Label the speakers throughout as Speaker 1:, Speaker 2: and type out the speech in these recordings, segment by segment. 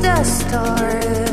Speaker 1: the story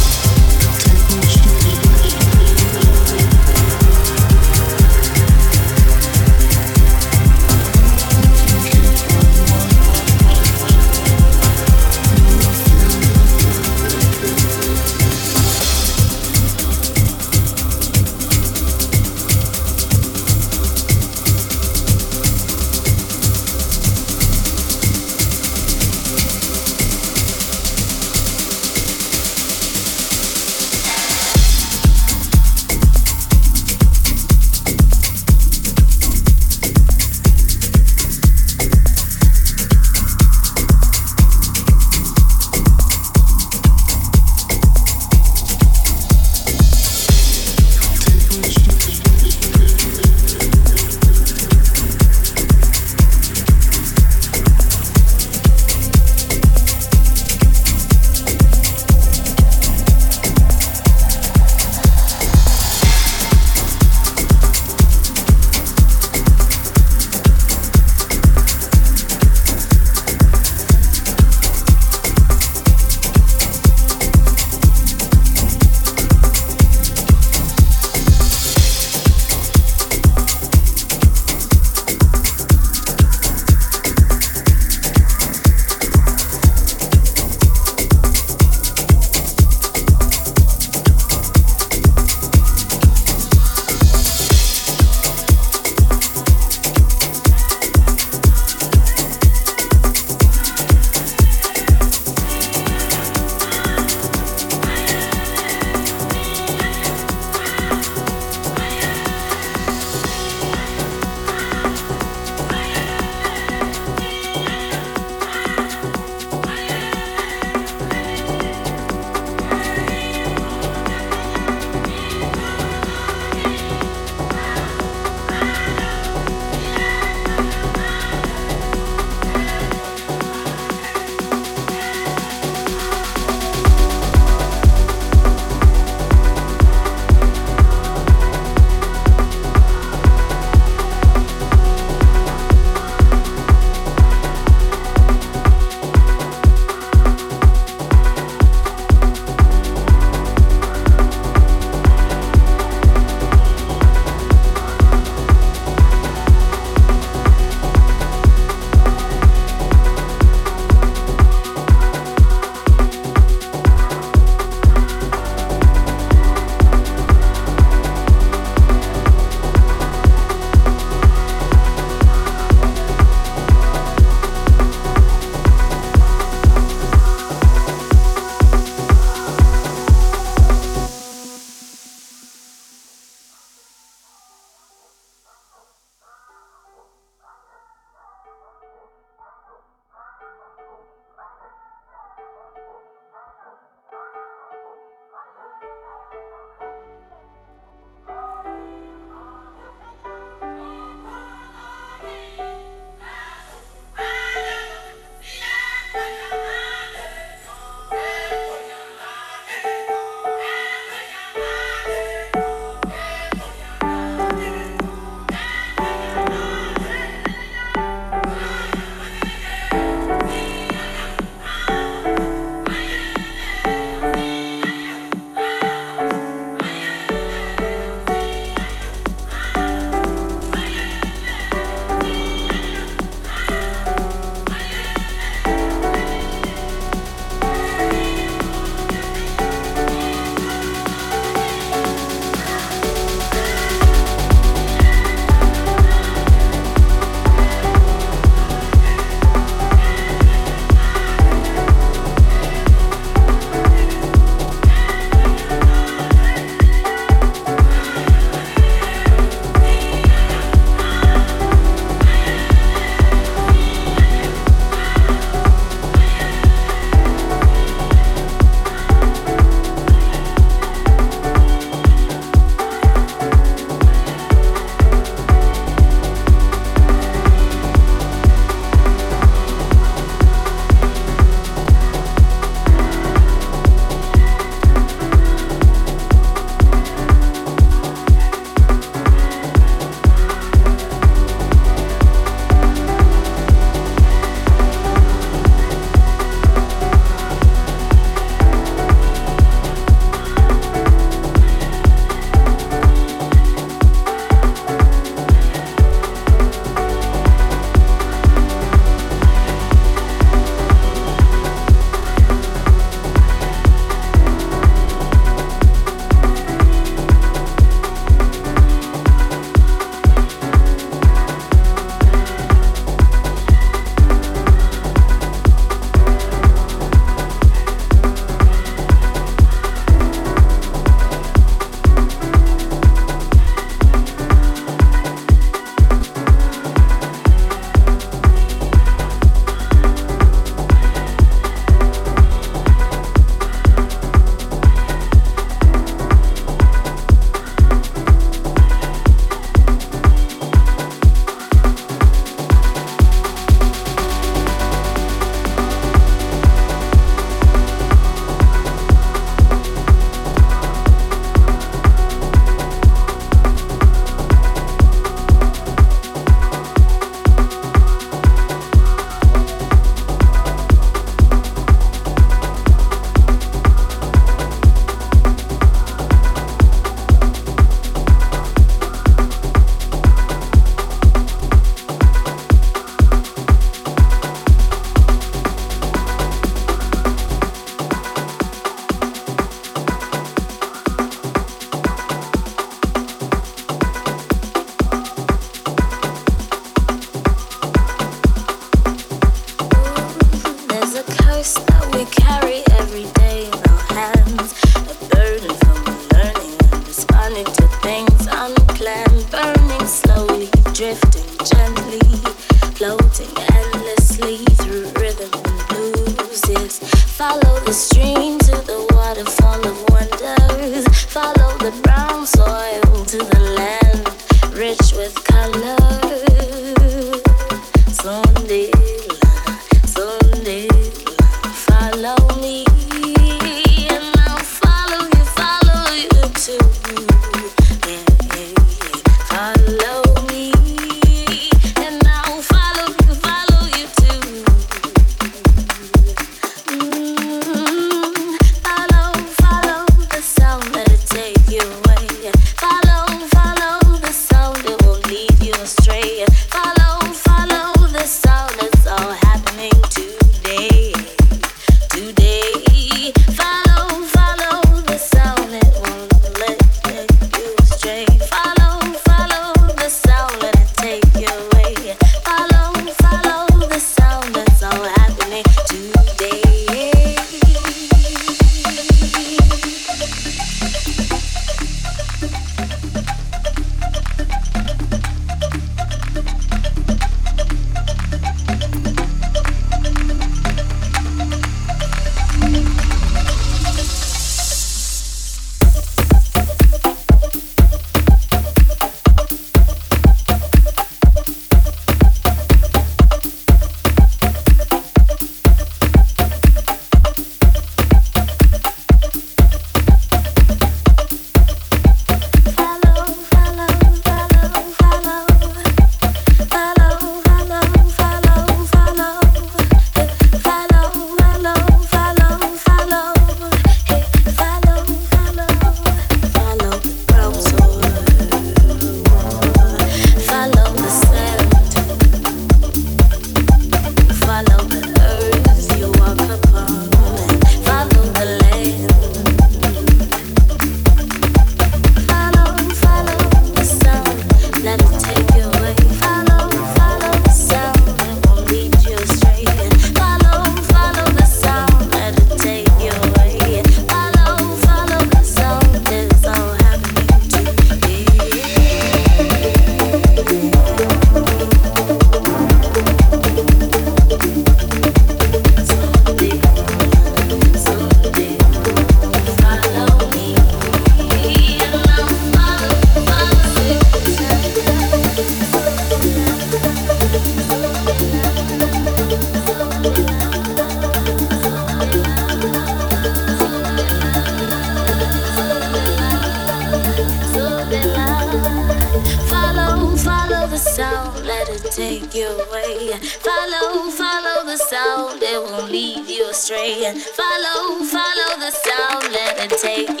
Speaker 1: Follow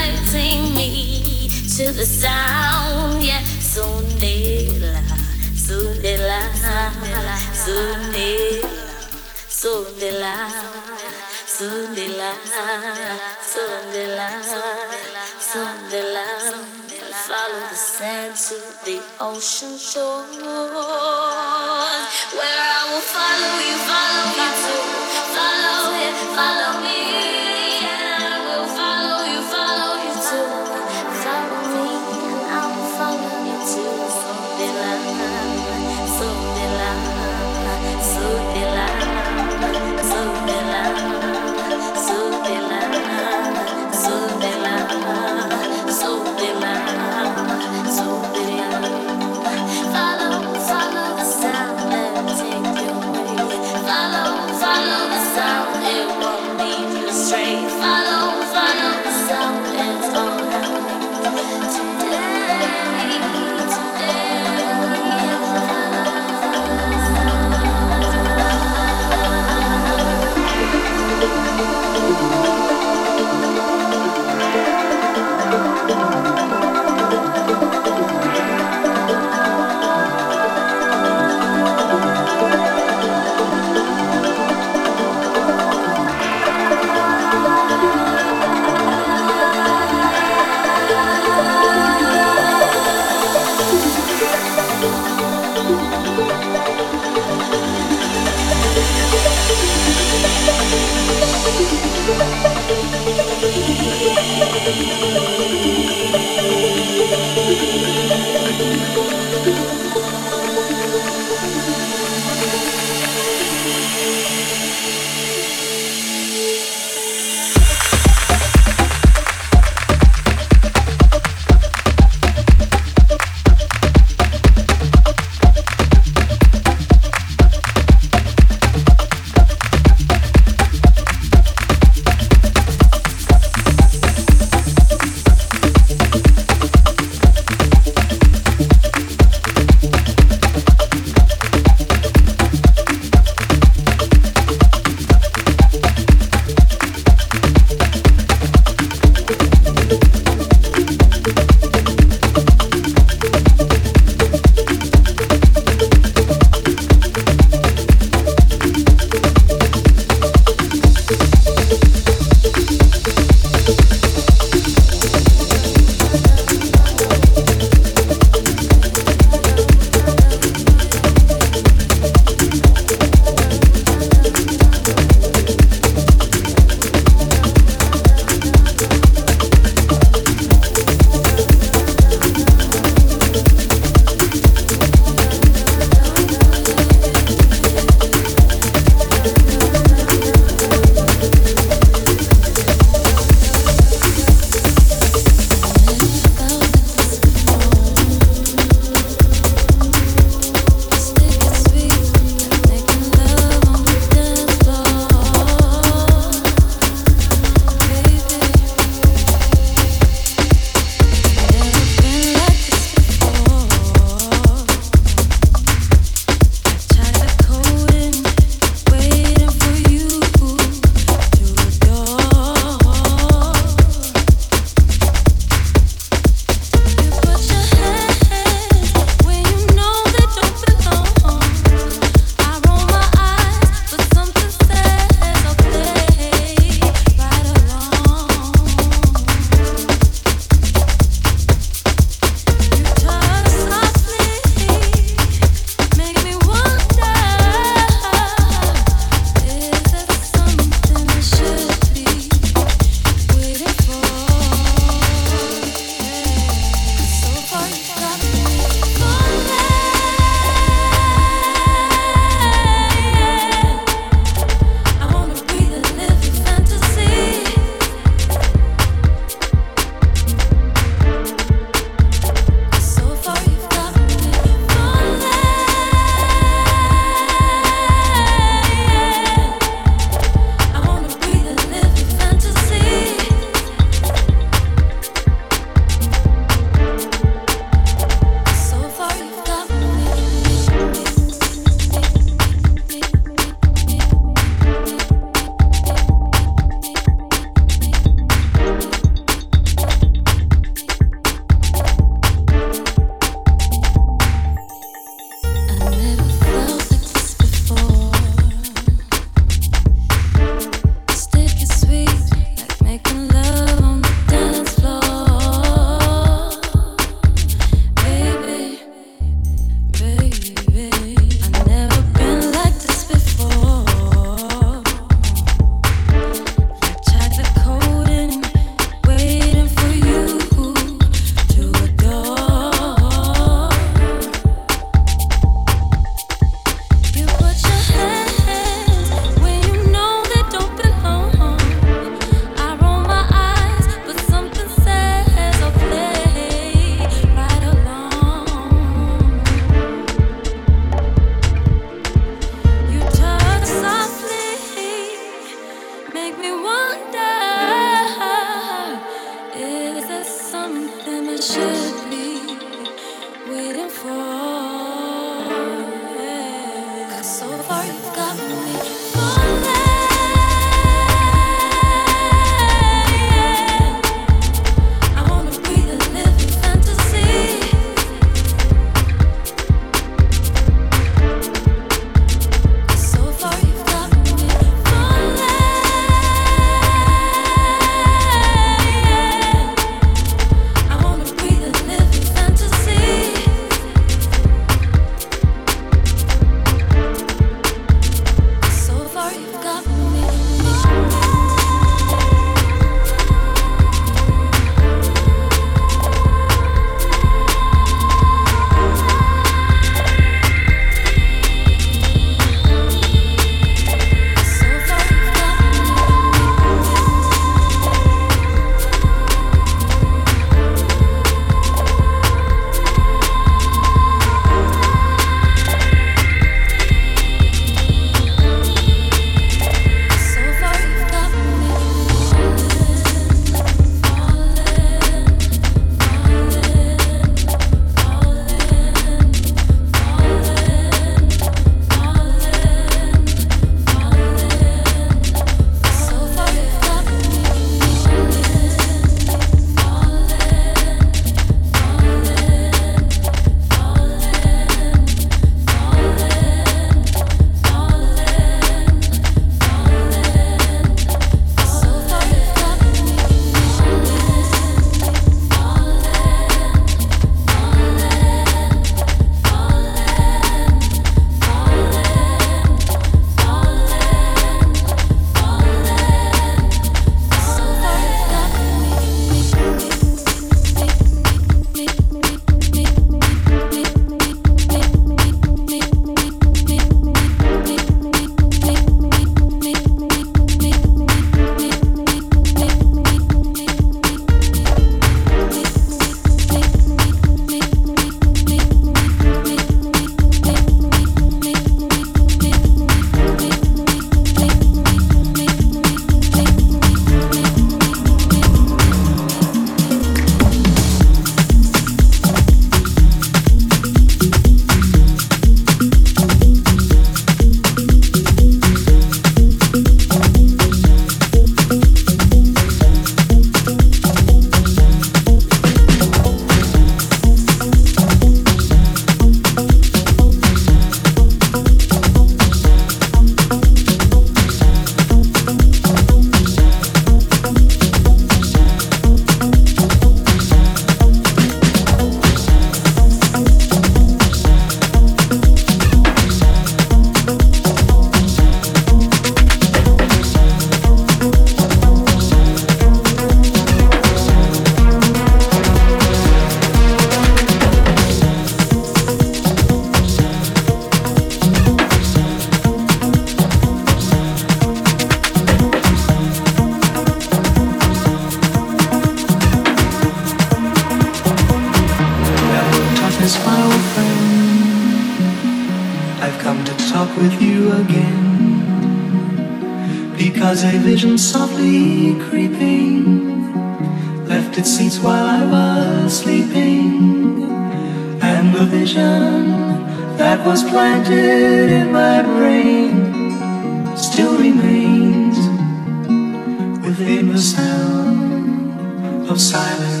Speaker 1: sound of silence,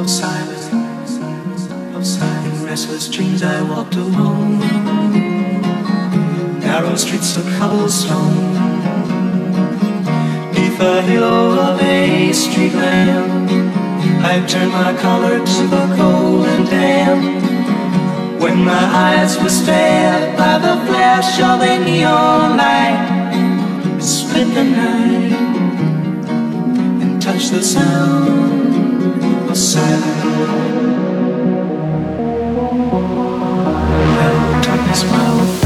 Speaker 1: of silence, of silence. In restless dreams I walked alone, narrow streets of cobblestone the halo of a street lamp. I turned my collar to the cold and damp. When my eyes were stared by the flash of a neon light, it split the night and touched the sound of silence. Hello, darkness, my old